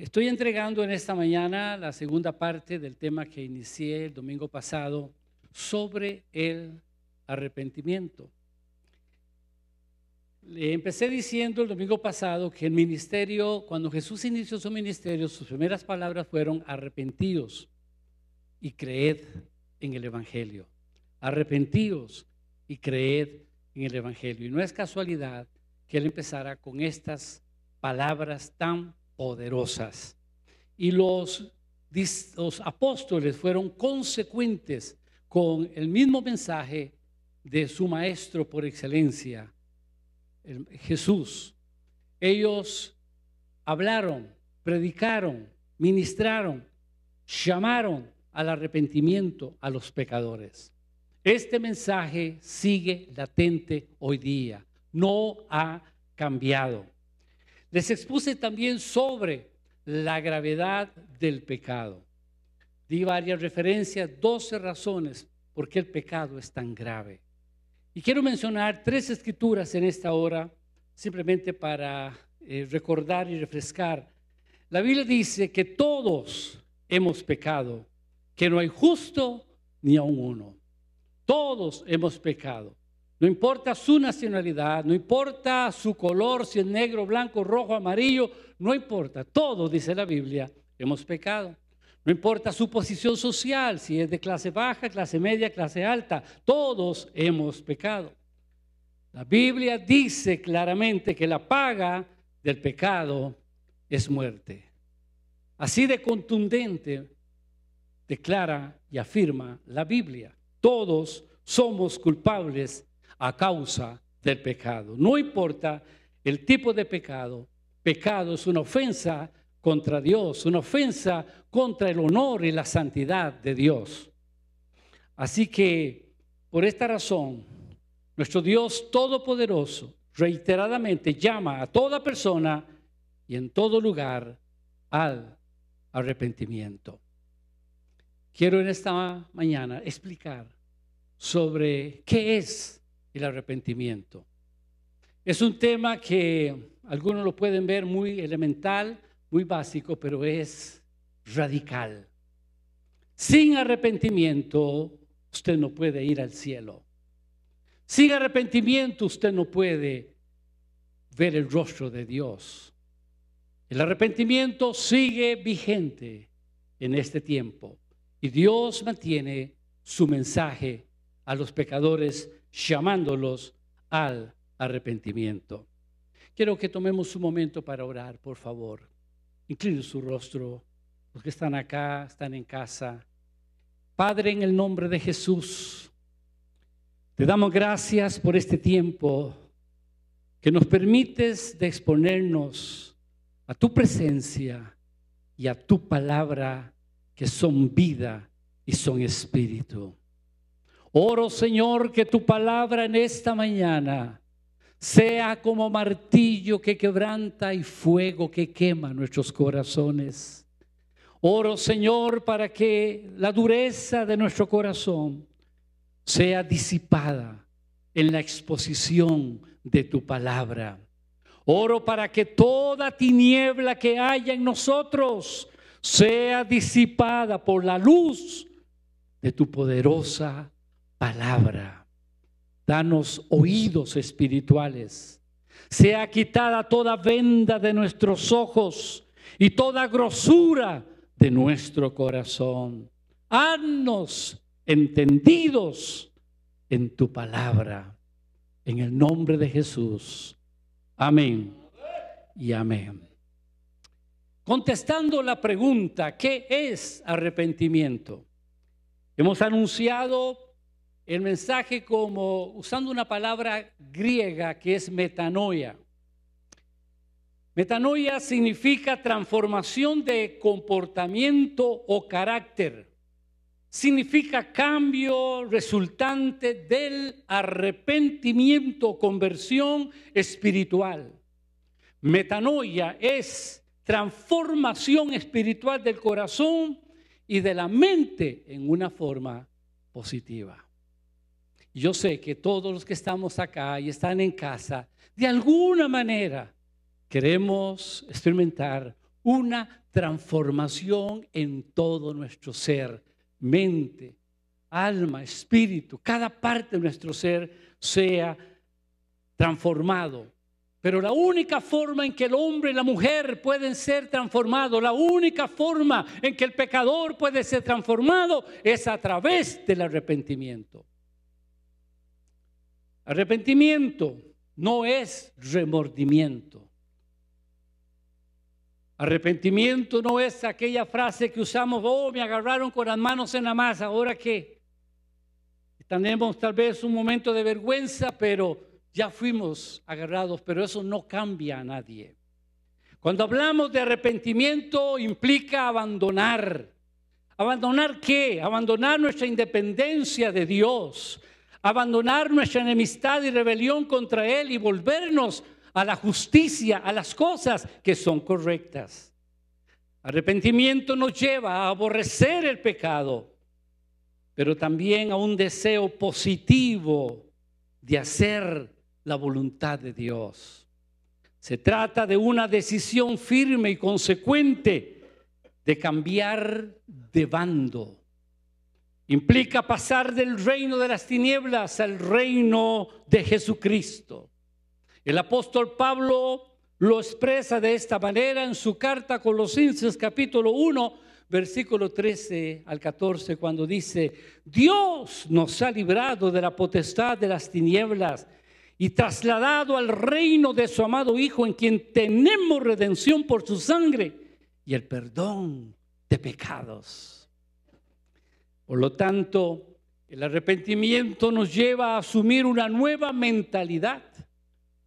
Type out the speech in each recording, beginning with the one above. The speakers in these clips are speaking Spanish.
Estoy entregando en esta mañana la segunda parte del tema que inicié el domingo pasado sobre el arrepentimiento. Empecé diciendo el domingo pasado que el ministerio, cuando Jesús inició su ministerio, sus primeras palabras fueron arrepentidos y creed en el Evangelio. Arrepentidos y creed en el Evangelio. Y no es casualidad que él empezara con estas palabras tan poderosas. Y los, los apóstoles fueron consecuentes con el mismo mensaje de su maestro por excelencia, Jesús. Ellos hablaron, predicaron, ministraron, llamaron al arrepentimiento a los pecadores. Este mensaje sigue latente hoy día, no ha cambiado. Les expuse también sobre la gravedad del pecado. Di varias referencias, 12 razones por qué el pecado es tan grave. Y quiero mencionar tres escrituras en esta hora, simplemente para eh, recordar y refrescar. La Biblia dice que todos hemos pecado, que no hay justo ni a uno. Todos hemos pecado. No importa su nacionalidad, no importa su color, si es negro, blanco, rojo, amarillo, no importa. Todos, dice la Biblia, hemos pecado. No importa su posición social, si es de clase baja, clase media, clase alta, todos hemos pecado. La Biblia dice claramente que la paga del pecado es muerte. Así de contundente declara y afirma la Biblia. Todos somos culpables a causa del pecado. No importa el tipo de pecado, pecado es una ofensa contra Dios, una ofensa contra el honor y la santidad de Dios. Así que, por esta razón, nuestro Dios Todopoderoso reiteradamente llama a toda persona y en todo lugar al arrepentimiento. Quiero en esta mañana explicar sobre qué es el arrepentimiento. Es un tema que algunos lo pueden ver muy elemental, muy básico, pero es radical. Sin arrepentimiento, usted no puede ir al cielo. Sin arrepentimiento, usted no puede ver el rostro de Dios. El arrepentimiento sigue vigente en este tiempo y Dios mantiene su mensaje a los pecadores llamándolos al arrepentimiento. Quiero que tomemos un momento para orar, por favor. Incline su rostro. Los que están acá, están en casa. Padre, en el nombre de Jesús, te damos gracias por este tiempo que nos permites de exponernos a tu presencia y a tu palabra que son vida y son espíritu. Oro, Señor, que tu palabra en esta mañana sea como martillo que quebranta y fuego que quema nuestros corazones. Oro, Señor, para que la dureza de nuestro corazón sea disipada en la exposición de tu palabra. Oro para que toda tiniebla que haya en nosotros sea disipada por la luz de tu poderosa palabra. Danos oídos espirituales. Sea quitada toda venda de nuestros ojos y toda grosura de nuestro corazón. Haznos entendidos en tu palabra. En el nombre de Jesús. Amén y amén. Contestando la pregunta, ¿qué es arrepentimiento? Hemos anunciado el mensaje como usando una palabra griega que es metanoia. Metanoia significa transformación de comportamiento o carácter. Significa cambio resultante del arrepentimiento, conversión espiritual. Metanoia es transformación espiritual del corazón y de la mente en una forma positiva. Yo sé que todos los que estamos acá y están en casa, de alguna manera queremos experimentar una transformación en todo nuestro ser, mente, alma, espíritu, cada parte de nuestro ser sea transformado. Pero la única forma en que el hombre y la mujer pueden ser transformados, la única forma en que el pecador puede ser transformado es a través del arrepentimiento. Arrepentimiento no es remordimiento. Arrepentimiento no es aquella frase que usamos, oh, me agarraron con las manos en la masa, ahora qué. Tenemos tal vez un momento de vergüenza, pero ya fuimos agarrados, pero eso no cambia a nadie. Cuando hablamos de arrepentimiento implica abandonar. ¿Abandonar qué? Abandonar nuestra independencia de Dios, abandonar nuestra enemistad y rebelión contra Él y volvernos a la justicia, a las cosas que son correctas. Arrepentimiento nos lleva a aborrecer el pecado, pero también a un deseo positivo de hacer la voluntad de Dios. Se trata de una decisión firme y consecuente de cambiar de bando. Implica pasar del reino de las tinieblas al reino de Jesucristo. El apóstol Pablo lo expresa de esta manera en su carta a Colosenses capítulo 1, versículo 13 al 14, cuando dice, Dios nos ha librado de la potestad de las tinieblas y trasladado al reino de su amado Hijo, en quien tenemos redención por su sangre y el perdón de pecados. Por lo tanto, el arrepentimiento nos lleva a asumir una nueva mentalidad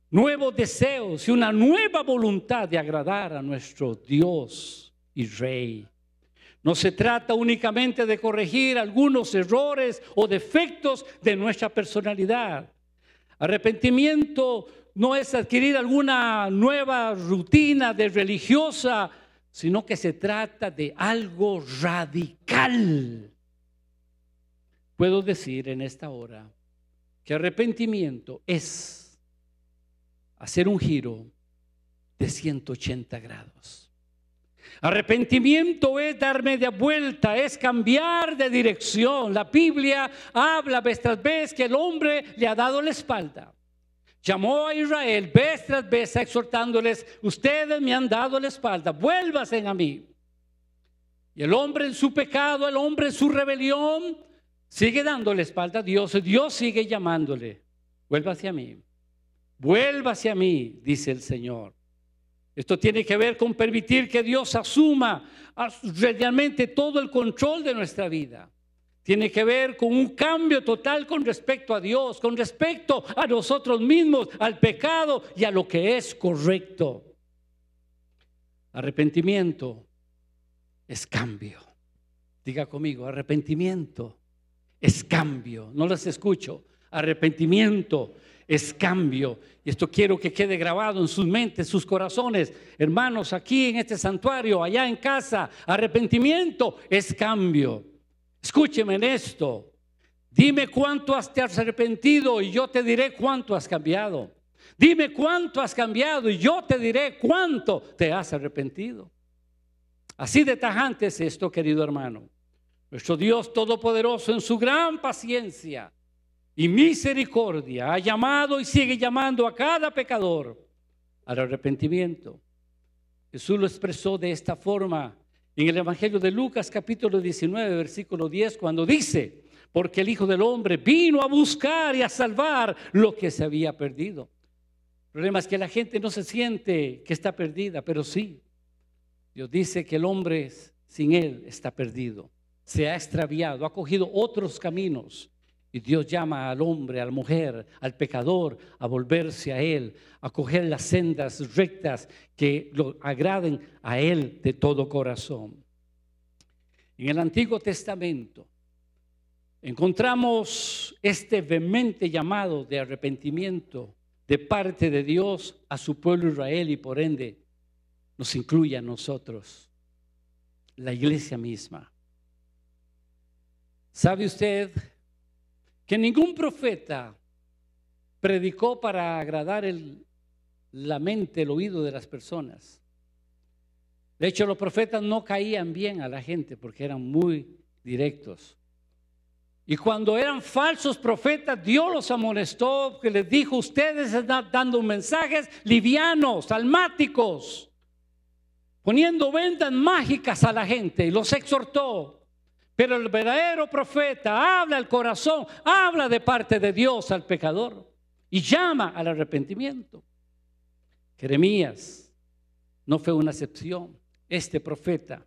nuevos deseos y una nueva voluntad de agradar a nuestro Dios y Rey. No se trata únicamente de corregir algunos errores o defectos de nuestra personalidad. Arrepentimiento no es adquirir alguna nueva rutina de religiosa, sino que se trata de algo radical. Puedo decir en esta hora que arrepentimiento es hacer un giro de 180 grados. Arrepentimiento es dar media vuelta, es cambiar de dirección. La Biblia habla vez tras vez que el hombre le ha dado la espalda. Llamó a Israel vez tras vez exhortándoles, ustedes me han dado la espalda, vuélvasen a mí. Y el hombre en su pecado, el hombre en su rebelión, sigue dando la espalda a Dios. Dios sigue llamándole, vuélvase a mí. Vuelva hacia mí, dice el Señor. Esto tiene que ver con permitir que Dios asuma realmente todo el control de nuestra vida. Tiene que ver con un cambio total con respecto a Dios, con respecto a nosotros mismos, al pecado y a lo que es correcto. Arrepentimiento es cambio. Diga conmigo, arrepentimiento es cambio. No las escucho. Arrepentimiento es cambio. Y esto quiero que quede grabado en sus mentes, sus corazones. Hermanos, aquí en este santuario, allá en casa, arrepentimiento es cambio. Escúcheme en esto. Dime cuánto has te has arrepentido y yo te diré cuánto has cambiado. Dime cuánto has cambiado y yo te diré cuánto te has arrepentido. Así de tajante es esto, querido hermano. Nuestro Dios Todopoderoso en su gran paciencia y misericordia ha llamado y sigue llamando a cada pecador al arrepentimiento. Jesús lo expresó de esta forma en el Evangelio de Lucas capítulo 19, versículo 10, cuando dice, porque el Hijo del Hombre vino a buscar y a salvar lo que se había perdido. El problema es que la gente no se siente que está perdida, pero sí. Dios dice que el hombre sin Él está perdido, se ha extraviado, ha cogido otros caminos y Dios llama al hombre, a la mujer, al pecador a volverse a Él, a coger las sendas rectas que lo agraden a Él de todo corazón. En el Antiguo Testamento encontramos este vehemente llamado de arrepentimiento de parte de Dios a su pueblo Israel y por ende nos incluye a nosotros, la iglesia misma. ¿Sabe usted? que ningún profeta predicó para agradar la mente, el oído de las personas. De hecho, los profetas no caían bien a la gente porque eran muy directos. Y cuando eran falsos profetas, Dios los amonestó, que les dijo, ustedes están dando mensajes livianos, almáticos, poniendo ventas mágicas a la gente y los exhortó. Pero el verdadero profeta habla al corazón, habla de parte de Dios al pecador y llama al arrepentimiento. Jeremías no fue una excepción. Este profeta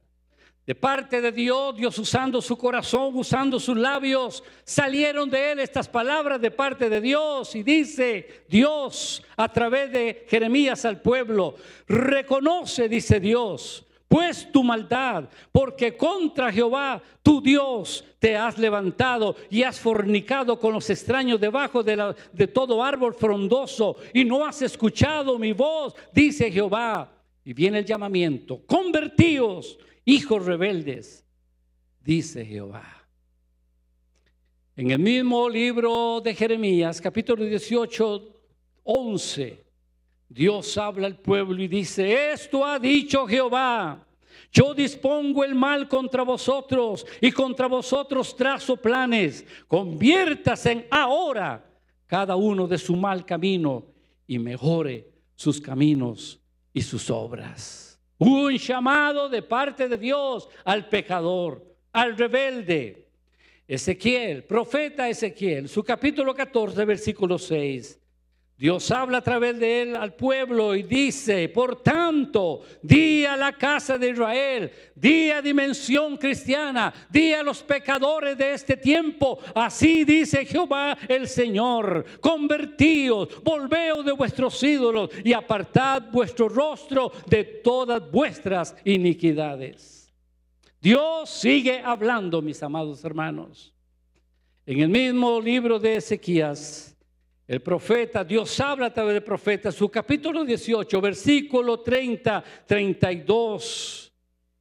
de parte de Dios, Dios usando su corazón, usando sus labios, salieron de él estas palabras de parte de Dios y dice Dios a través de Jeremías al pueblo, reconoce, dice Dios, pues tu maldad, porque contra Jehová, tu Dios, te has levantado y has fornicado con los extraños debajo de, todo árbol frondoso y no has escuchado mi voz, dice Jehová. Y viene el llamamiento, convertíos hijos rebeldes, dice Jehová. En el mismo libro de Jeremías, capítulo 18, 11, Dios habla al pueblo y dice, esto ha dicho Jehová, yo dispongo el mal contra vosotros y contra vosotros trazo planes, conviértase ahora cada uno de su mal camino y mejore sus caminos y sus obras. Un llamado de parte de Dios al pecador, al rebelde. Ezequiel, profeta Ezequiel, su capítulo 14, versículo 6. Dios habla a través de él al pueblo y dice, por tanto, di a la casa de Israel, di a dimensión cristiana, di a los pecadores de este tiempo, así dice Jehová el Señor, convertíos, volveos de vuestros ídolos y apartad vuestro rostro de todas vuestras iniquidades. Dios sigue hablando, mis amados hermanos. En el mismo libro de Ezequías, el profeta, Dios habla a través del profeta, su capítulo 18, versículo 30, 32.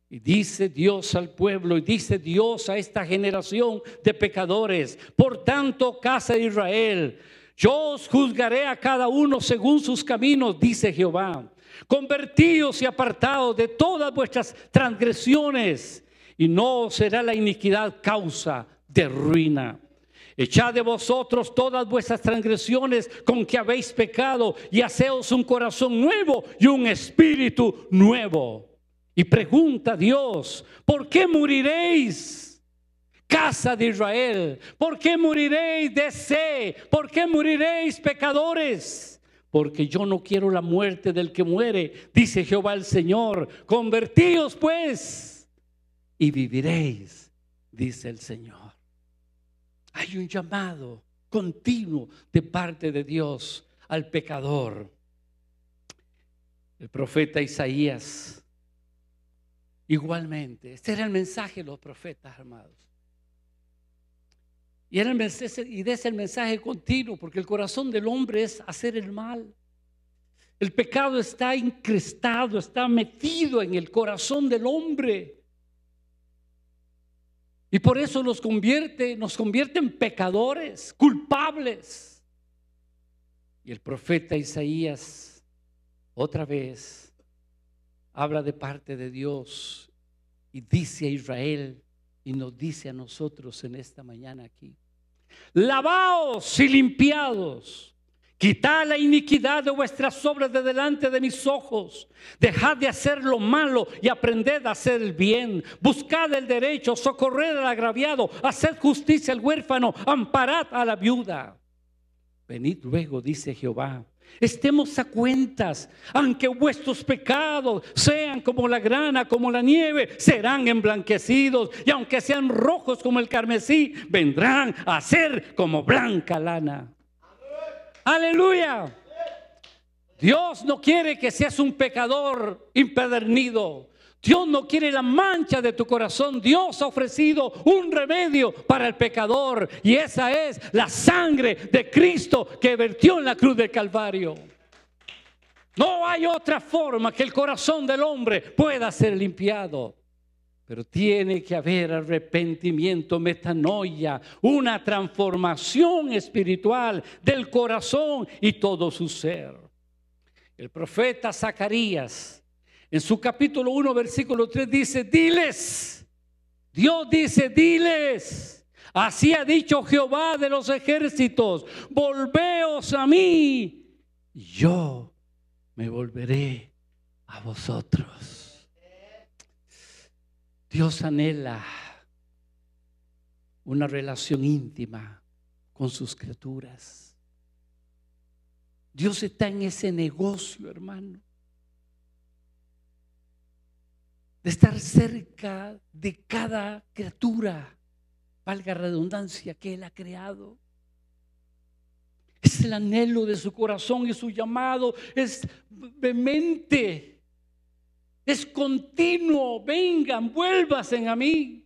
Y dice Dios al pueblo, y dice Dios a esta generación de pecadores, por tanto, casa de Israel, yo os juzgaré a cada uno según sus caminos, dice Jehová. Convertíos y apartados de todas vuestras transgresiones, y no será la iniquidad causa de ruina. Echad de vosotros todas vuestras transgresiones con que habéis pecado y haceos un corazón nuevo y un espíritu nuevo. Y pregunta Dios, ¿por qué moriréis? Casa de Israel, ¿por qué moriréis de sed? ¿Por qué moriréis pecadores? Porque yo no quiero la muerte del que muere, dice Jehová el Señor. Convertíos pues y viviréis, dice el Señor. Hay un llamado continuo de parte de Dios al pecador. El profeta Isaías, igualmente, este era el mensaje de los profetas armados. Y, era el mensaje, y es el mensaje continuo, porque el corazón del hombre es hacer el mal. El pecado está increstado, está metido en el corazón del hombre. Y por eso nos convierte, nos convierte en pecadores, culpables. Y el profeta Isaías otra vez habla de parte de Dios y dice a Israel y nos dice a nosotros en esta mañana aquí, lavaos y limpiados Quitad la iniquidad de vuestras obras de delante de mis ojos. Dejad de hacer lo malo y aprended a hacer el bien. Buscad el derecho, socorred al agraviado, haced justicia al huérfano, amparad a la viuda. Venid luego, dice Jehová. Estemos a cuentas, aunque vuestros pecados sean como la grana, como la nieve, serán emblanquecidos, y aunque sean rojos como el carmesí, vendrán a ser como blanca lana. Aleluya. Dios no quiere que seas un pecador impedernido. Dios no quiere la mancha de tu corazón. Dios ha ofrecido un remedio para el pecador y esa es la sangre de Cristo que vertió en la cruz del Calvario. No hay otra forma que el corazón del hombre pueda ser limpiado. Pero tiene que haber arrepentimiento, metanoia, una transformación espiritual del corazón y todo su ser. El profeta Zacarías, En su capítulo 1, versículo 3 dice, diles, Dios dice, diles, así ha dicho Jehová de los ejércitos, volveos a mí, yo me volveré a vosotros. Dios anhela una relación íntima con sus criaturas. Dios está en ese negocio, hermano, de estar cerca de cada criatura, valga redundancia, que Él ha creado. Es el anhelo de su corazón y su llamado es vehemente, es continuo. Vengan, vuélvasen a mí.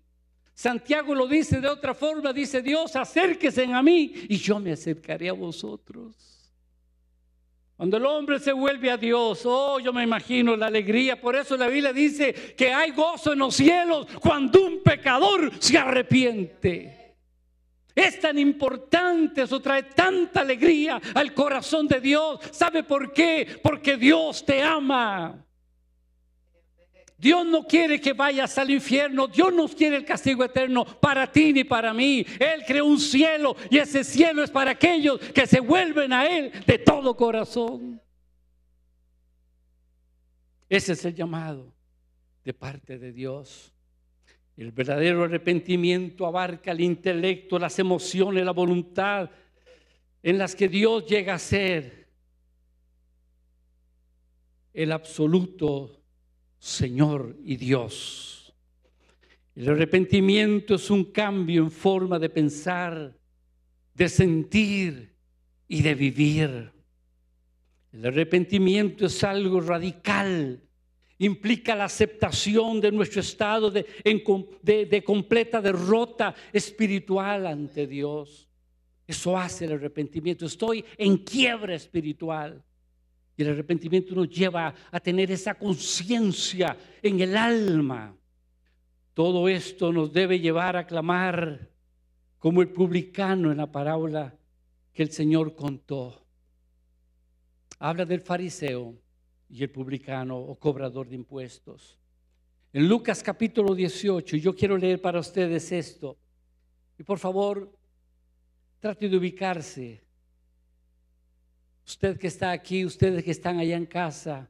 Santiago lo dice de otra forma, dice Dios, acérquese a mí y yo me acercaré a vosotros. Cuando el hombre se vuelve a Dios, oh, yo me imagino la alegría. Por eso la Biblia dice que hay gozo en los cielos cuando un pecador se arrepiente. Es tan importante, eso trae tanta alegría al corazón de Dios. ¿Sabe por qué? Porque Dios te ama. Dios no quiere que vayas al infierno. Dios no quiere el castigo eterno para ti ni para mí. Él creó un cielo y ese cielo es para aquellos que se vuelven a Él de todo corazón. Ese es el llamado de parte de Dios. El verdadero arrepentimiento abarca el intelecto, las emociones, la voluntad en las que Dios llega a ser el absoluto Señor y Dios. El arrepentimiento es un cambio en forma de pensar, de sentir y de vivir. El arrepentimiento es algo radical implica la aceptación de nuestro estado de, completa derrota espiritual ante Dios. Eso hace el arrepentimiento. Estoy en quiebra espiritual. Y el arrepentimiento nos lleva a tener esa conciencia en el alma. Todo esto nos debe llevar a clamar como el publicano en la parábola que el Señor contó. Habla del fariseo y el publicano o cobrador de impuestos. En Lucas capítulo 18, yo quiero leer para ustedes esto. Y por favor, trate de ubicarse. Usted que está aquí, ustedes que están allá en casa,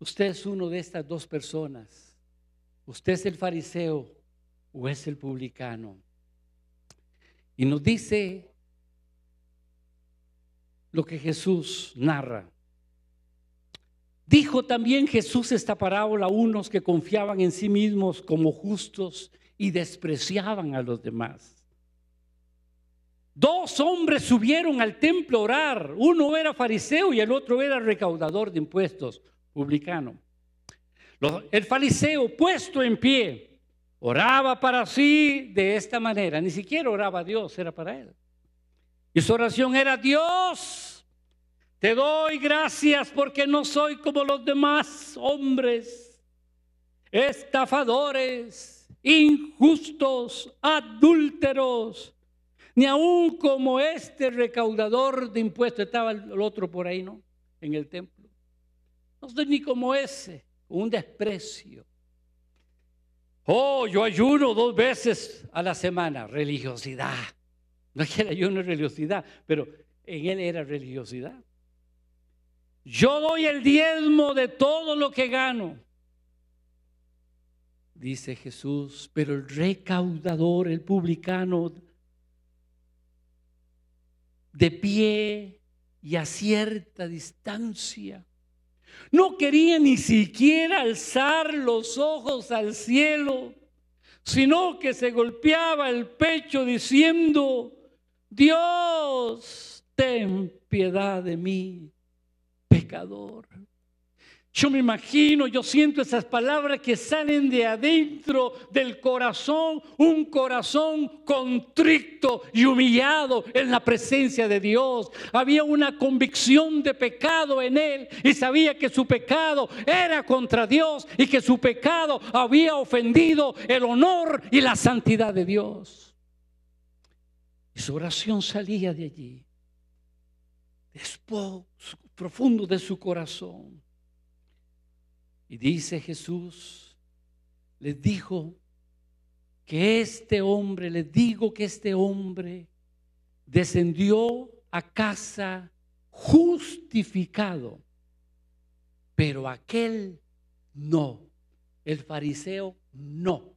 usted es uno de estas dos personas. Usted es el fariseo o es el publicano. Y nos dice lo que Jesús narra. Dijo también Jesús esta parábola a unos que confiaban en sí mismos como justos y despreciaban a los demás. Dos hombres subieron al templo a orar. Uno era fariseo y el otro era recaudador de impuestos, publicano. El fariseo, puesto en pie, oraba para sí de esta manera. Ni siquiera oraba a Dios, era para él. Y su oración era, Dios, te doy gracias porque no soy como los demás hombres, estafadores, injustos, adúlteros, ni aún como este recaudador de impuestos. Estaba el otro por ahí, ¿no? En el templo. No soy ni como ese, un desprecio. Oh, yo ayuno dos veces a la semana, religiosidad. No es que el ayuno es religiosidad, pero en él era religiosidad. Yo doy el diezmo de todo lo que gano. Dice Jesús, pero el recaudador, el publicano, de pie y a cierta distancia, no quería ni siquiera alzar los ojos al cielo, sino que se golpeaba el pecho diciendo, Dios, ten piedad de mí pecador. Yo me imagino, yo siento esas palabras que salen de adentro del corazón, un corazón contrito y humillado en la presencia de Dios. Había una convicción de pecado en él y sabía que su pecado era contra Dios y que su pecado había ofendido el honor y la santidad de Dios. Y su oración salía de allí. Después profundo de su corazón. Y dice Jesús, les dijo que este hombre, les digo que este hombre descendió a casa justificado, pero aquel no, el fariseo no.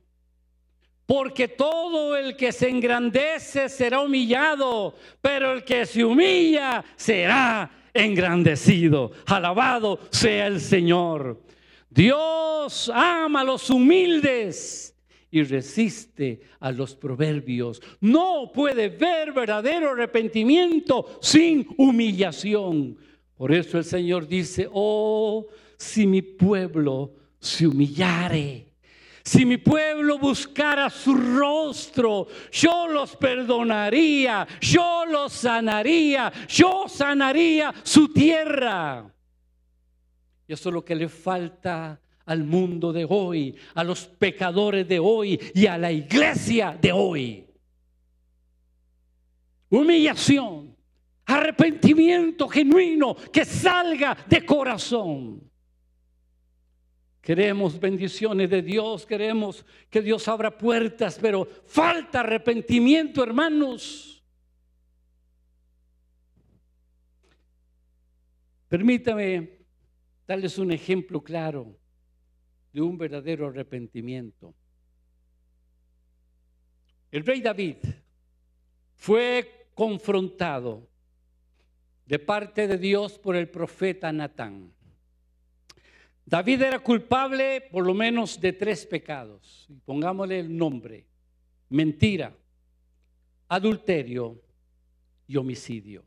Porque todo el que se engrandece será humillado, pero el que se humilla será engrandecido. Alabado sea el Señor. Dios ama a los humildes y resiste a los proverbios. No puede ver verdadero arrepentimiento sin humillación. Por eso el Señor dice, oh, si mi pueblo se humillare si mi pueblo buscara su rostro, yo los perdonaría, yo los sanaría, yo sanaría su tierra. Y eso es lo que le falta al mundo de hoy, a los pecadores de hoy y a la iglesia de hoy. Humillación, arrepentimiento genuino que salga de corazón. Queremos bendiciones de Dios, queremos que Dios abra puertas, pero falta arrepentimiento, hermanos. Permítame darles un ejemplo claro de un verdadero arrepentimiento. El rey David fue confrontado de parte de Dios por el profeta Natán. David era culpable por lo menos de tres pecados. Pongámosle el nombre. Mentira, adulterio y homicidio.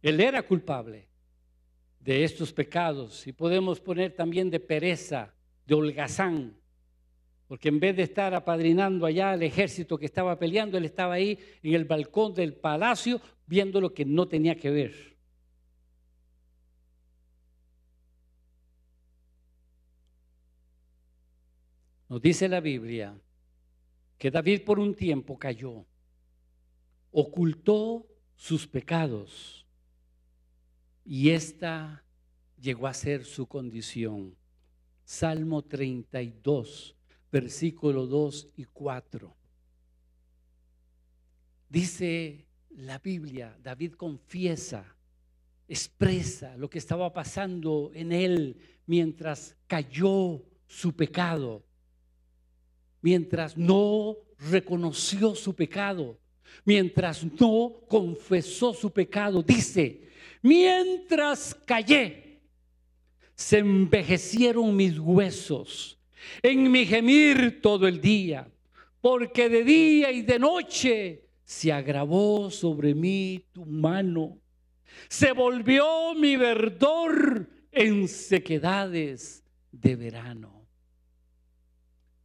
Él era culpable de estos pecados y podemos poner también de pereza, de holgazán, porque en vez de estar apadrinando allá al ejército que estaba peleando, él estaba ahí en el balcón del palacio viendo lo que no tenía que ver. Nos dice la Biblia que David por un tiempo cayó, ocultó sus pecados y esta llegó a ser su condición. Salmo 32, versículo 2 y 4. Dice la Biblia, David confiesa, expresa lo que estaba pasando en él mientras cayó su pecado mientras no reconoció su pecado, mientras no confesó su pecado. Dice, mientras callé, se envejecieron mis huesos en mi gemir todo el día, porque de día y de noche se agravó sobre mí tu mano. Se volvió mi verdor en sequedades de verano.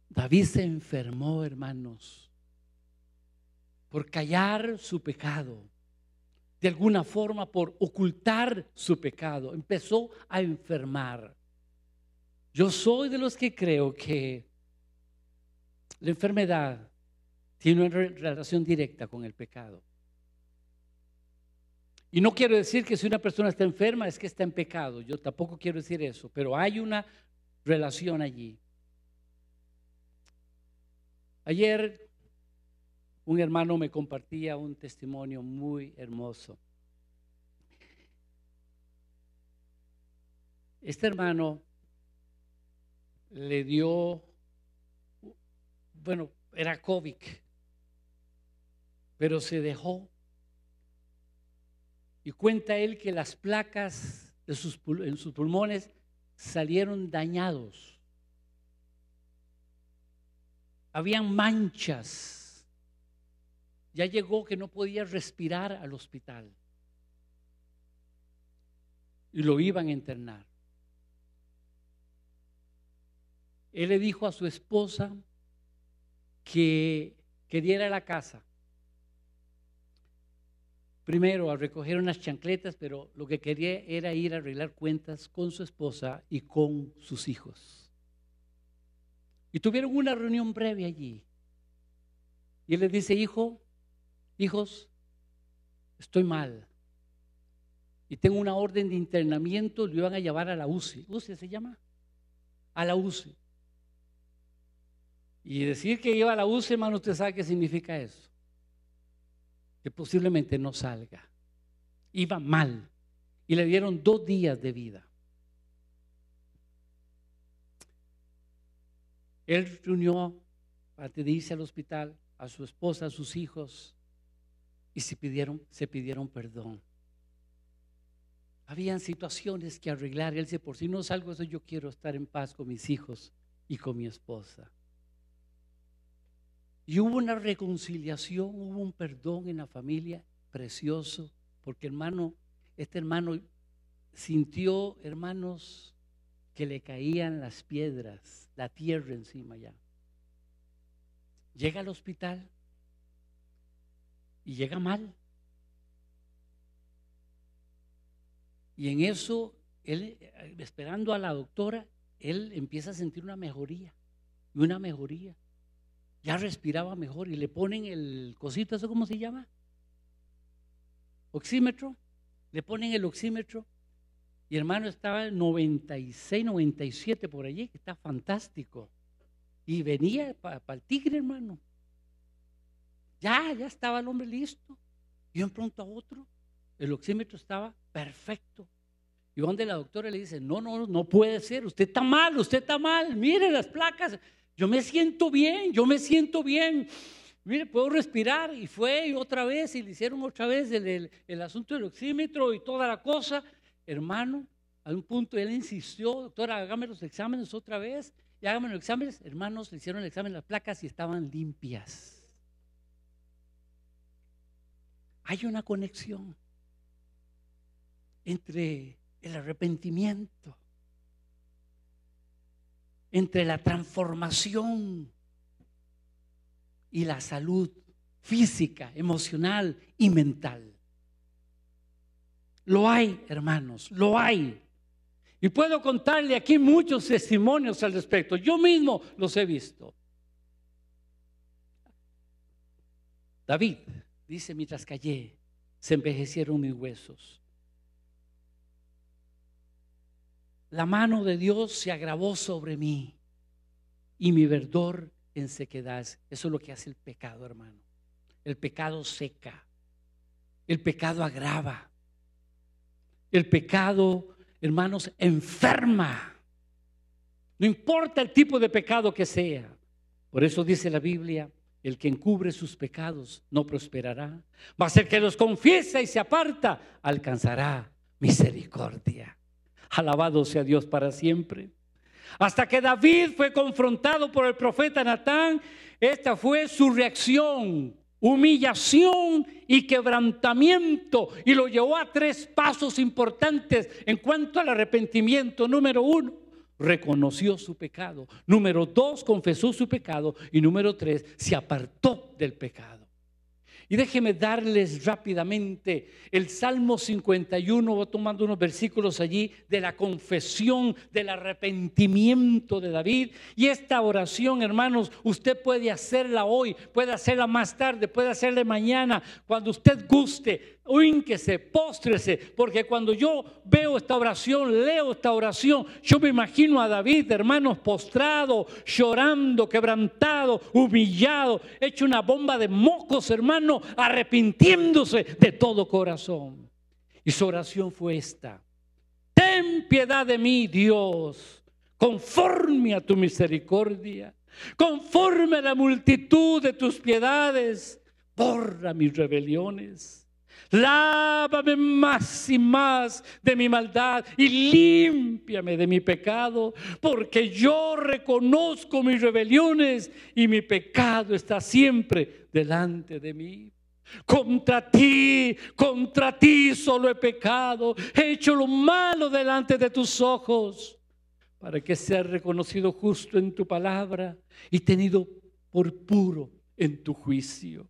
David se enfermó, hermanos, por callar su pecado, de alguna forma por ocultar su pecado. Empezó a enfermar. Yo soy de los que creo que la enfermedad tiene una relación directa con el pecado. Y no quiero decir que si una persona está enferma es que está en pecado. Yo tampoco quiero decir eso, pero hay una relación allí. Ayer un hermano me compartía un testimonio muy hermoso. Este hermano le dio, bueno, era COVID, pero se dejó. Y cuenta él que las placas de sus, en sus pulmones salieron dañados habían manchas. Ya llegó que no podía respirar al hospital. Y lo iban a internar. Él le dijo a su esposa que quería ir a la casa. Primero a recoger unas chancletas, pero lo que quería era ir a arreglar cuentas con su esposa y con sus hijos. Y tuvieron una reunión breve allí. Y él les dice, hijo, hijos, estoy mal. y tengo una orden de internamiento, lo iban a llevar a la UCI. ¿UCI se llama? A la UCI. Y decir que iba a la UCI, hermano, usted sabe qué significa eso. Que posiblemente no salga. Iba mal. Y le dieron dos días de vida. Él reunió, antes de irse al hospital, a su esposa, a sus hijos, y se pidieron, se pidieron perdón. Habían situaciones que arreglar. Él dice, por si no salgo eso, yo quiero estar en paz con mis hijos y con mi esposa. Y hubo una reconciliación, hubo un perdón en la familia precioso, porque hermano, este hermano sintió, hermanos, que le caían las piedras, la tierra encima ya. Llega al hospital y llega mal. Y en eso, él, esperando a la doctora, él empieza a sentir una mejoría, y una mejoría ya respiraba mejor y le ponen el cosito, ¿eso cómo se llama? Oxímetro. Le ponen el oxímetro y hermano estaba en 96, 97 por allí, que está fantástico. Y venía para el tigre, hermano. Ya, ya estaba el hombre listo. Y de pronto a otro, el oxímetro estaba perfecto. Y donde la doctora le dice, no, no, no puede ser, usted está mal, usted está mal, mire las placas. Yo me siento bien, yo me siento bien. Mire, puedo respirar. Y fue y otra vez, y le hicieron otra vez el, asunto del oxímetro y toda la cosa. Hermano, a un punto él insistió, doctora, hágame los exámenes otra vez. Y hágame los exámenes. Hermanos, le hicieron el examen las placas y estaban limpias. Hay una conexión entre el arrepentimiento entre la transformación y la salud física, emocional y mental. Lo hay, hermanos, lo hay. Y puedo contarle aquí muchos testimonios al respecto. Yo mismo los he visto. David dice, mientras callé, se envejecieron mis huesos. la mano de Dios se agravó sobre mí y mi verdor en sequedad. Eso es lo que hace el pecado, hermano. El pecado seca. El pecado agrava. El pecado, hermanos, enferma. No importa el tipo de pecado que sea. Por eso dice la Biblia, el que encubre sus pecados no prosperará. Va a ser que los confiesa y se aparta, alcanzará misericordia. Alabado sea Dios para siempre. Hasta que David fue confrontado por el profeta Natán, esta fue su reacción, humillación y quebrantamiento. Y lo llevó a tres pasos importantes en cuanto al arrepentimiento. Número uno, reconoció su pecado. Número dos, confesó su pecado. Y número tres, se apartó del pecado. Y déjeme darles rápidamente el Salmo 51, voy tomando unos versículos allí de la confesión, del arrepentimiento de David. Y esta oración, hermanos, usted puede hacerla hoy, puede hacerla más tarde, puede hacerla mañana, cuando usted guste se póstrese, porque cuando yo veo esta oración, leo esta oración, yo me imagino a David, hermanos, postrado, llorando, quebrantado, humillado, hecho una bomba de mocos, hermano, arrepintiéndose de todo corazón. Y su oración fue esta, ten piedad de mí, Dios, conforme a tu misericordia, conforme a la multitud de tus piedades, borra mis rebeliones Lávame más y más de mi maldad y límpiame de mi pecado, porque yo reconozco mis rebeliones y mi pecado está siempre delante de mí. Contra ti, contra ti solo he pecado, he hecho lo malo delante de tus ojos, para que sea reconocido justo en tu palabra y tenido por puro en tu juicio.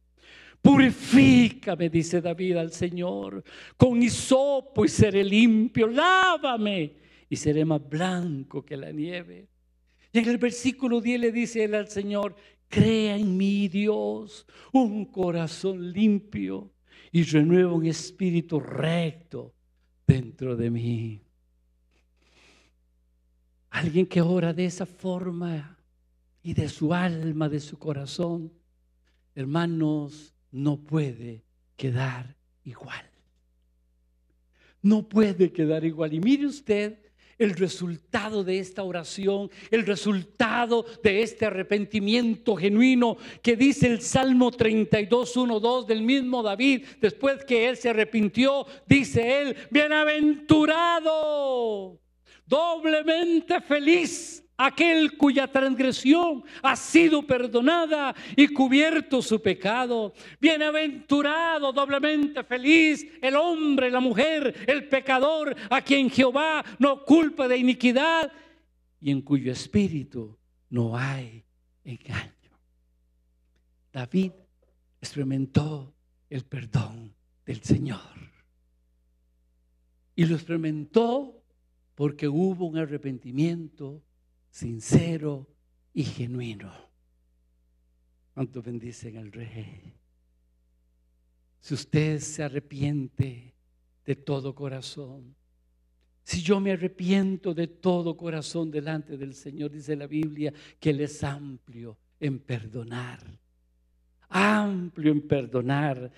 Purifícame, dice David al Señor, con hisopo y seré limpio. Lávame y seré más blanco que la nieve. Y en el versículo 10 le dice él al Señor, crea en mí, Dios, un corazón limpio y renueva un espíritu recto dentro de mí. Alguien que ora de esa forma y de su alma, de su corazón, hermanos, no puede quedar igual. No puede quedar igual. Y mire usted el resultado de esta oración, el resultado de este arrepentimiento genuino que dice el Salmo 32, 1, 2 del mismo David, después que él se arrepintió, dice él, bienaventurado, doblemente feliz aquel cuya transgresión ha sido perdonada y cubierto su pecado. Bienaventurado, doblemente feliz, el hombre, la mujer, el pecador, a quien Jehová no culpa de iniquidad y en cuyo espíritu no hay engaño. David experimentó el perdón del Señor. Y lo experimentó porque hubo un arrepentimiento sincero y genuino. ¿Cuánto bendicen al Rey? Si usted se arrepiente de todo corazón, si yo me arrepiento de todo corazón delante del Señor, dice la Biblia, que Él es amplio en perdonar. Amplio en perdonar.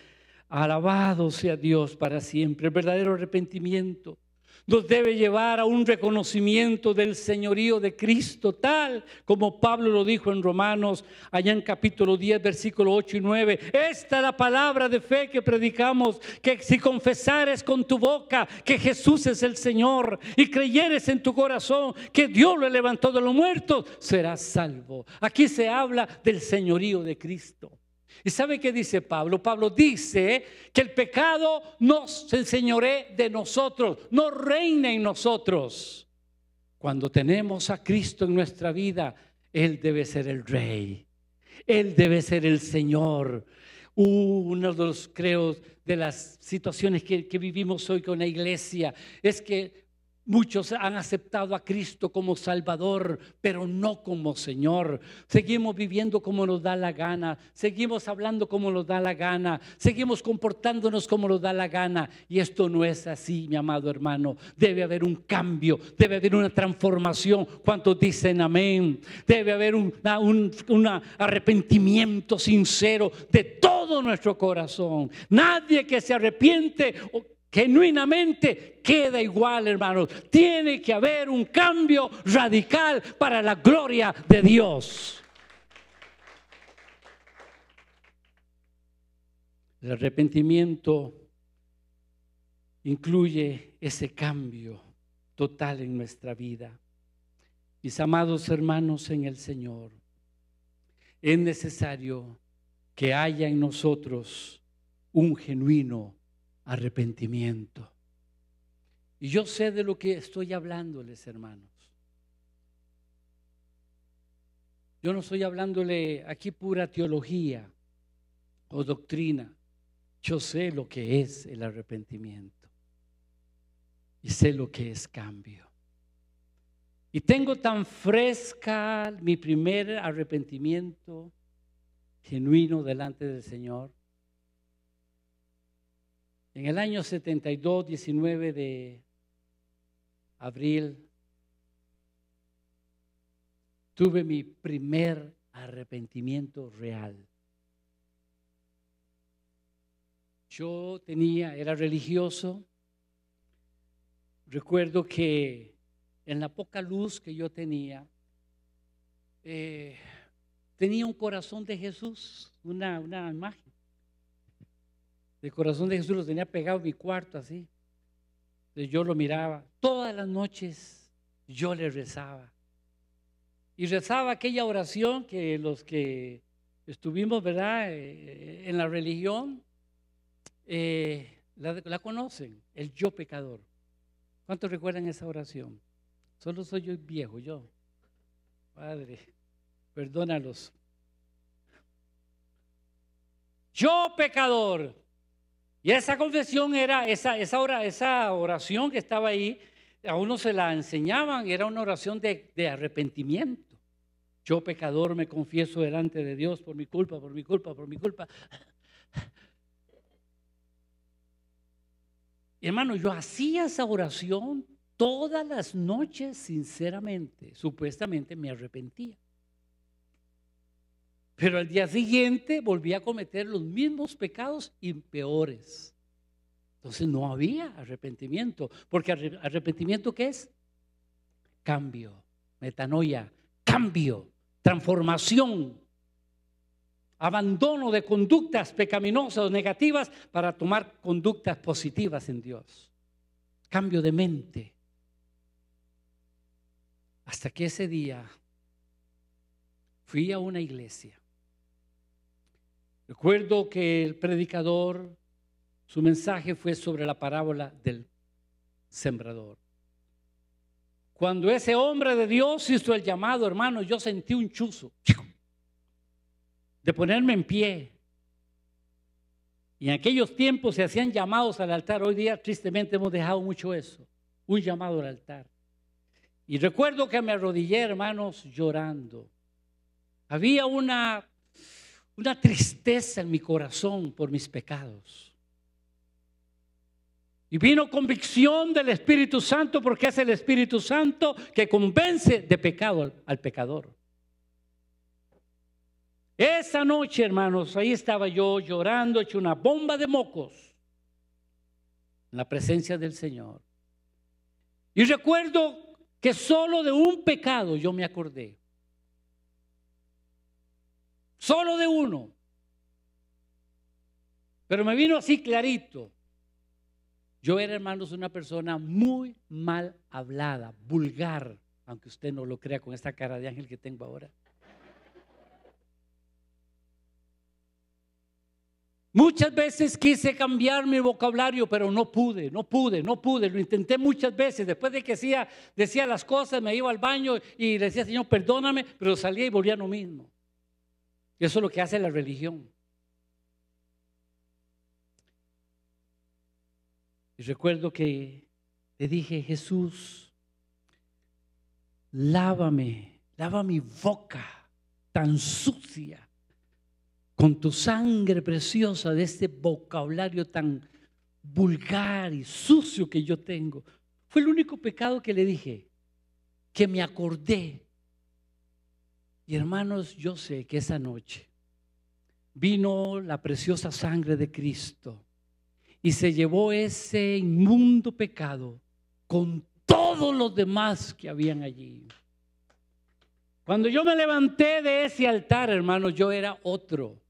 Alabado sea Dios para siempre. El verdadero arrepentimiento nos debe llevar a un reconocimiento del señorío de Cristo, tal como Pablo lo dijo en Romanos, allá en capítulo 10, versículo 8 y 9. Esta es la palabra de fe que predicamos, que si confesares con tu boca que Jesús es el Señor y creyeres en tu corazón que Dios lo levantó de los muertos, serás salvo. Aquí se habla del señorío de Cristo. ¿Y sabe qué dice Pablo? Pablo dice que el pecado no se enseñore de nosotros, no reina en nosotros. Cuando tenemos a Cristo en nuestra vida, Él debe ser el rey. Él debe ser el Señor. Uno de los, creo, de las situaciones que, que vivimos hoy con la iglesia es que Muchos han aceptado a Cristo como Salvador, pero no como Señor. Seguimos viviendo como nos da la gana, seguimos hablando como nos da la gana, seguimos comportándonos como nos da la gana. Y esto no es así, mi amado hermano. Debe haber un cambio, debe haber una transformación. ¿Cuántos dicen amén? Debe haber un, un arrepentimiento sincero de todo nuestro corazón. Nadie que se arrepiente genuinamente queda igual, hermanos. Tiene que haber un cambio radical para la gloria de Dios. El arrepentimiento incluye ese cambio total en nuestra vida. Mis amados hermanos en el Señor, es necesario que haya en nosotros un genuino arrepentimiento. Y yo sé de lo que estoy hablándoles, hermanos. Yo no estoy hablándole aquí pura teología o doctrina. Yo sé lo que es el arrepentimiento. Y sé lo que es cambio. Y tengo tan fresca mi primer arrepentimiento genuino delante del Señor en el año 72, 19 de abril, tuve mi primer arrepentimiento real. Yo tenía, era religioso. Recuerdo que en la poca luz que yo tenía, eh, tenía un corazón de Jesús, una, una imagen. El corazón de Jesús lo tenía pegado en mi cuarto así. yo lo miraba. Todas las noches yo le rezaba. Y rezaba aquella oración que los que estuvimos, ¿verdad?, eh, en la religión, eh, la, la, conocen, el yo pecador. ¿Cuántos recuerdan esa oración? Solo soy yo viejo, yo. Padre, perdónalos. Yo pecador, y esa confesión era, esa, esa, esa oración que estaba ahí, a uno se la enseñaban, era una oración de, de arrepentimiento. Yo pecador me confieso delante de Dios por mi culpa, por mi culpa, por mi culpa. Hermano, yo hacía esa oración todas las noches, sinceramente. Supuestamente me arrepentía. Pero al día siguiente volví a cometer los mismos pecados y peores. Entonces no había arrepentimiento. Porque arrepentimiento ¿qué es? Cambio, metanoia, cambio, transformación, abandono de conductas pecaminosas o negativas para tomar conductas positivas en Dios. Cambio de mente. Hasta que ese día fui a una iglesia Recuerdo que el predicador, su mensaje fue sobre la parábola del sembrador. Cuando ese hombre de Dios hizo el llamado, hermano, yo sentí un chuzo de ponerme en pie. Y en aquellos tiempos se hacían llamados al altar. Hoy día tristemente hemos dejado mucho eso. Un llamado al altar. Y recuerdo que me arrodillé, hermanos, llorando. Había una una tristeza en mi corazón por mis pecados. Y vino convicción del Espíritu Santo porque es el Espíritu Santo que convence de pecado al, pecador. Esa noche, hermanos, ahí estaba yo llorando, hecho una bomba de mocos en la presencia del Señor. Y recuerdo que solo de un pecado yo me acordé. Solo de uno. Pero me vino así clarito. Yo era, hermanos, una persona muy mal hablada, vulgar, aunque usted no lo crea con esta cara de ángel que tengo ahora. Muchas veces quise cambiar mi vocabulario, pero no pude, no pude, no pude. Lo intenté muchas veces. Después de que decía, decía las cosas, me iba al baño y decía, Señor, perdóname, pero salía y volvía a lo mismo. Eso es lo que hace la religión. Y recuerdo que le dije, Jesús, lávame, lava mi boca tan sucia con tu sangre preciosa de este vocabulario tan vulgar y sucio que yo tengo. Fue el único pecado que le dije, que me acordé y hermanos, yo sé que esa noche vino la preciosa sangre de Cristo y se llevó ese inmundo pecado con todos los demás que habían allí. Cuando yo me levanté de ese altar, hermanos, yo era otro.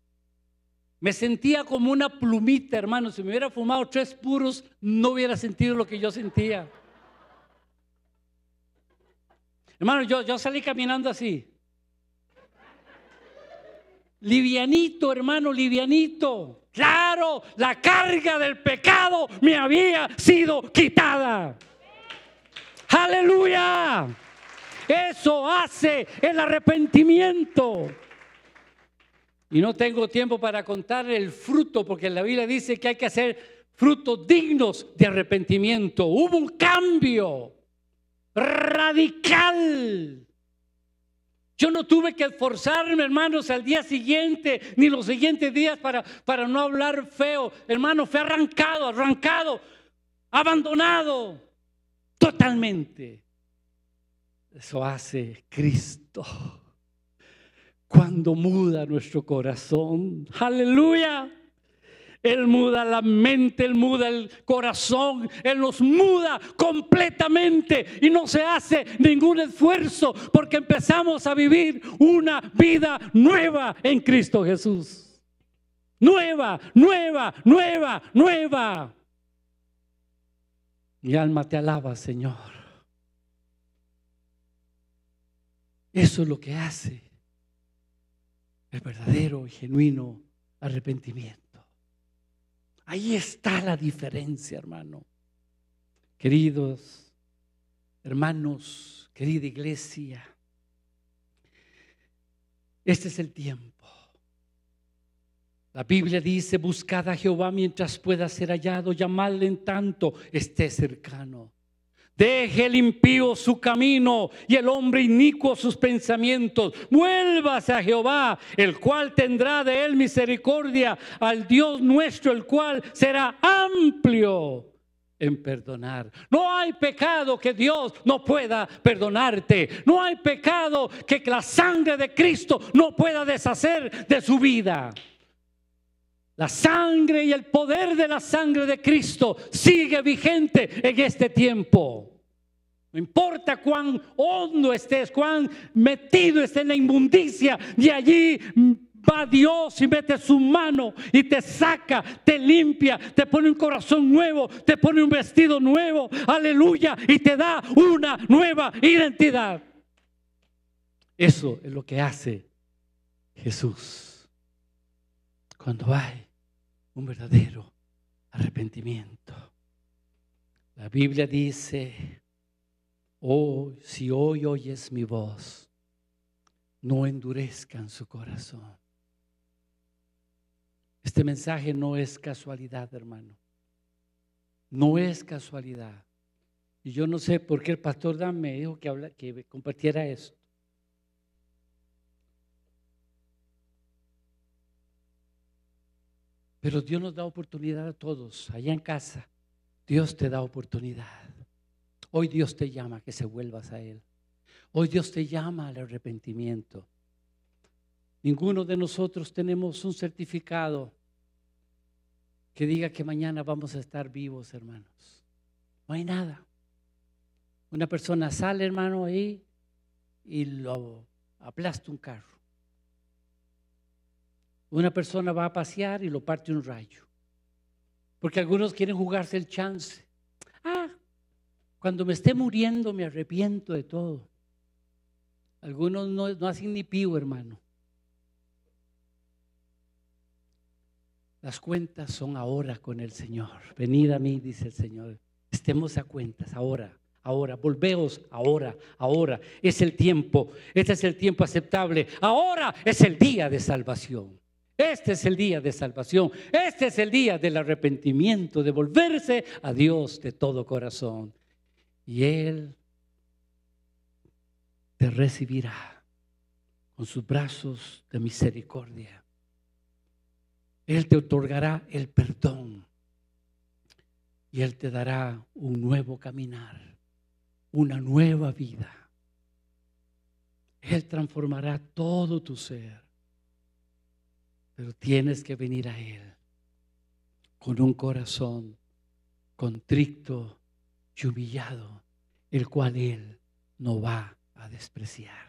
Me sentía como una plumita, hermano. Si me hubiera fumado tres puros, no hubiera sentido lo que yo sentía. Hermano, yo, yo salí caminando así. Livianito, hermano, livianito. Claro, la carga del pecado me había sido quitada. Aleluya. Eso hace el arrepentimiento. Y no tengo tiempo para contar el fruto, porque la Biblia dice que hay que hacer frutos dignos de arrepentimiento. Hubo un cambio radical yo no tuve que esforzarme, hermanos, al día siguiente, ni los siguientes días para, para no hablar feo. Hermano, fue arrancado, arrancado, abandonado totalmente. Eso hace Cristo cuando muda nuestro corazón. Aleluya. Él muda la mente, Él muda el corazón, Él nos muda completamente y no se hace ningún esfuerzo porque empezamos a vivir una vida nueva en Cristo Jesús. Nueva, nueva, nueva, nueva. Mi alma te alaba, Señor. Eso es lo que hace el verdadero y genuino arrepentimiento. Ahí está la diferencia, hermano. Queridos hermanos, querida iglesia, este es el tiempo. La Biblia dice, buscad a Jehová mientras pueda ser hallado, llamadle en tanto esté cercano. Deje el impío su camino y el hombre inicuo sus pensamientos. Vuélvase a Jehová, el cual tendrá de él misericordia, al Dios nuestro, el cual será amplio en perdonar. No hay pecado que Dios no pueda perdonarte. No hay pecado que la sangre de Cristo no pueda deshacer de su vida. La sangre y el poder de la sangre de Cristo sigue vigente en este tiempo. No importa cuán hondo estés, cuán metido estés en la inmundicia, de allí va Dios y mete su mano y te saca, te limpia, te pone un corazón nuevo, te pone un vestido nuevo, aleluya, y te da una nueva identidad. Eso es lo que hace Jesús cuando hay un verdadero arrepentimiento. La Biblia dice, oh, si hoy oyes mi voz, no endurezcan su corazón. Este mensaje no es casualidad, hermano. No es casualidad. Y yo no sé por qué el pastor Dan me dijo que, habla, que compartiera esto. Pero Dios nos da oportunidad a todos, allá en casa. Dios te da oportunidad. Hoy Dios te llama a que se vuelvas a Él. Hoy Dios te llama al arrepentimiento. Ninguno de nosotros tenemos un certificado que diga que mañana vamos a estar vivos, hermanos. No hay nada. Una persona sale, hermano, ahí y lo aplasta un carro. Una persona va a pasear y lo parte un rayo. Porque algunos quieren jugarse el chance. Ah, cuando me esté muriendo me arrepiento de todo. Algunos no, hacen ni pío, hermano. Las cuentas son ahora con el Señor. Venid a mí, dice el Señor. Estemos a cuentas ahora, ahora. Volveos ahora, ahora. Es el tiempo. Este es el tiempo aceptable. Ahora es el día de salvación. Este es el día de salvación. Este es el día del arrepentimiento, de volverse a Dios de todo corazón. Y Él te recibirá con sus brazos de misericordia. Él te otorgará el perdón y Él te dará un nuevo caminar, una nueva vida. Él transformará todo tu ser. Pero tienes que venir a Él con un corazón contrito y humillado, el cual Él no va a despreciar.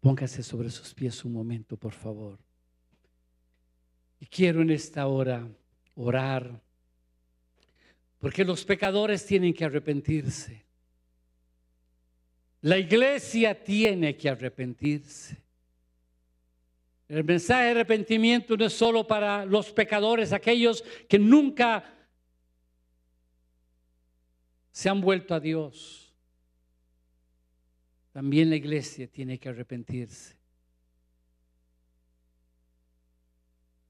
Póngase sobre sus pies un momento, por favor. Y quiero en esta hora orar, porque los pecadores tienen que arrepentirse. La iglesia tiene que arrepentirse. El mensaje de arrepentimiento no es solo para los pecadores, aquellos que nunca se han vuelto a Dios. También la iglesia tiene que arrepentirse.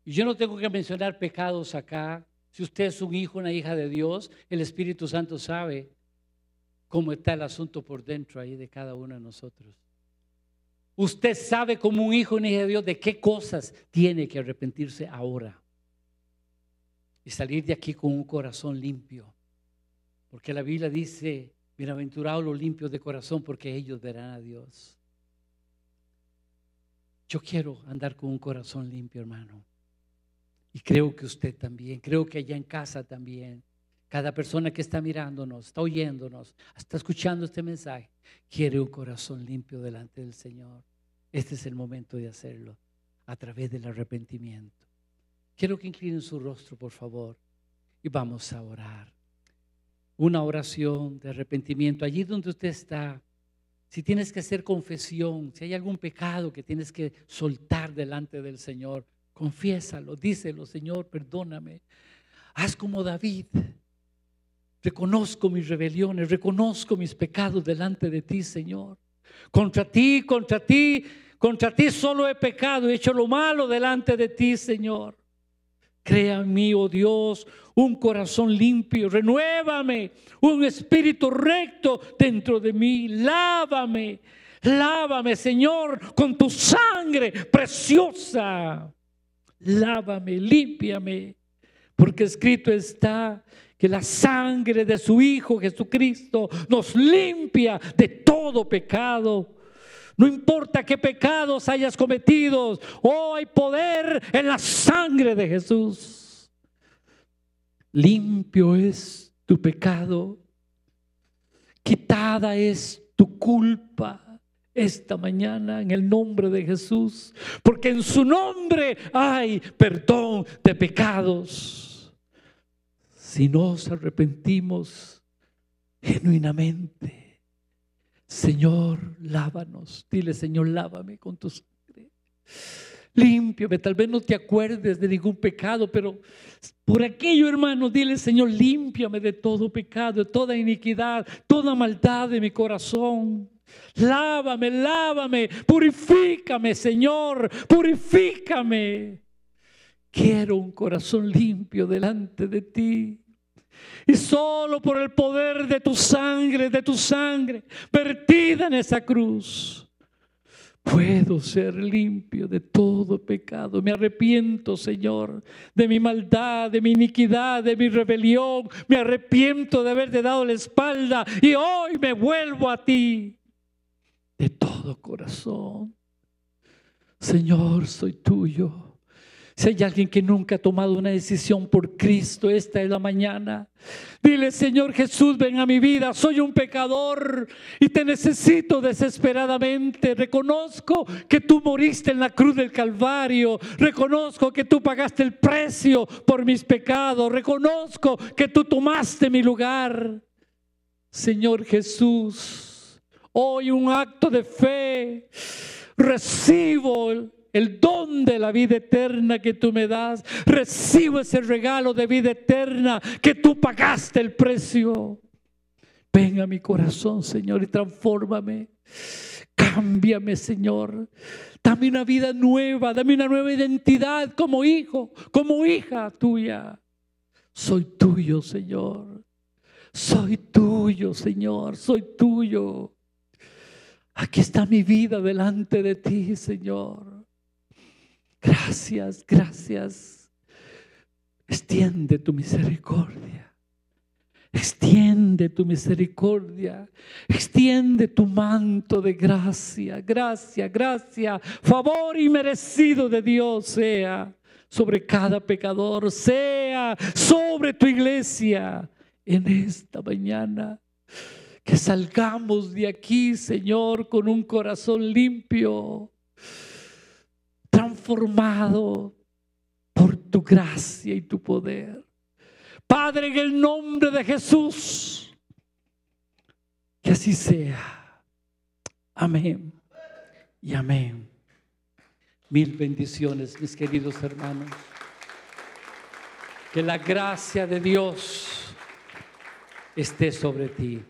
Y yo no tengo que mencionar pecados acá. Si usted es un hijo, una hija de Dios, el Espíritu Santo sabe cómo está el asunto por dentro ahí de cada uno de nosotros. Usted sabe como un hijo, una hija de Dios, de qué cosas tiene que arrepentirse ahora. Y salir de aquí con un corazón limpio. Porque la Biblia dice, bienaventurados los limpios de corazón, porque ellos verán a Dios. Yo quiero andar con un corazón limpio, hermano. Y creo que usted también, creo que allá en casa también, cada persona que está mirándonos, está oyéndonos, está escuchando este mensaje, quiere un corazón limpio delante del Señor. Este es el momento de hacerlo a través del arrepentimiento. Quiero que inclinen su rostro, por favor, y vamos a orar. Una oración de arrepentimiento. Allí donde usted está, si tienes que hacer confesión, si hay algún pecado que tienes que soltar delante del Señor, Confiésalo, díselo, Señor, perdóname. Haz como David. Reconozco mis rebeliones, reconozco mis pecados delante de ti, Señor. Contra ti, contra ti, contra ti solo he pecado, he hecho lo malo delante de ti, Señor. Crea en mí, oh Dios, un corazón limpio, renuévame, un espíritu recto dentro de mí, lávame, lávame, Señor, con tu sangre preciosa lávame, límpiame, porque escrito está que la sangre de su Hijo Jesucristo nos limpia de todo pecado. No importa qué pecados hayas cometido, oh, hay poder en la sangre de Jesús. Limpio es tu pecado, quitada es tu culpa esta mañana en el nombre de Jesús, porque en su nombre hay perdón de pecados. Si nos arrepentimos genuinamente, Señor, lávanos. Dile, Señor, lávame con tu sangre. Límpiame. Tal vez no te acuerdes de ningún pecado, pero por aquello, hermano, dile, Señor, límpiame de todo pecado, de toda iniquidad, toda maldad de mi corazón. Lávame, lávame, purifícame, Señor, purifícame. Quiero un corazón limpio delante de ti. Y solo por el poder de tu sangre, de tu sangre, vertida en esa cruz, puedo ser limpio de todo pecado. Me arrepiento, Señor, de mi maldad, de mi iniquidad, de mi rebelión. Me arrepiento de haberte dado la espalda y hoy me vuelvo a ti de todo corazón. Señor, soy tuyo. Si hay alguien que nunca ha tomado una decisión por Cristo, esta es la mañana. Dile, Señor Jesús, ven a mi vida. Soy un pecador y te necesito desesperadamente. Reconozco que tú moriste en la cruz del Calvario. Reconozco que tú pagaste el precio por mis pecados. Reconozco que tú tomaste mi lugar. Señor Jesús, hoy un acto de fe. Recibo el don de la vida eterna que tú me das. Recibo ese regalo de vida eterna que tú pagaste el precio. Ven a mi corazón, Señor, y transfórmame. Cámbiame, Señor. Dame una vida nueva, dame una nueva identidad como hijo, como hija tuya. Soy tuyo, Señor. Soy tuyo, Señor. Soy tuyo. Aquí está mi vida delante de ti, Señor. Gracias, gracias. Extiende tu misericordia. Extiende tu misericordia. Extiende tu manto de gracia, gracia, gracia. Favor y merecido de Dios sea sobre cada pecador, sea sobre tu iglesia en esta mañana. Que salgamos de aquí, Señor, con un corazón limpio transformado por tu gracia y tu poder. Padre, en el nombre de Jesús, que así sea. Amén y amén. Mil bendiciones, mis queridos hermanos. Que la gracia de Dios esté sobre ti.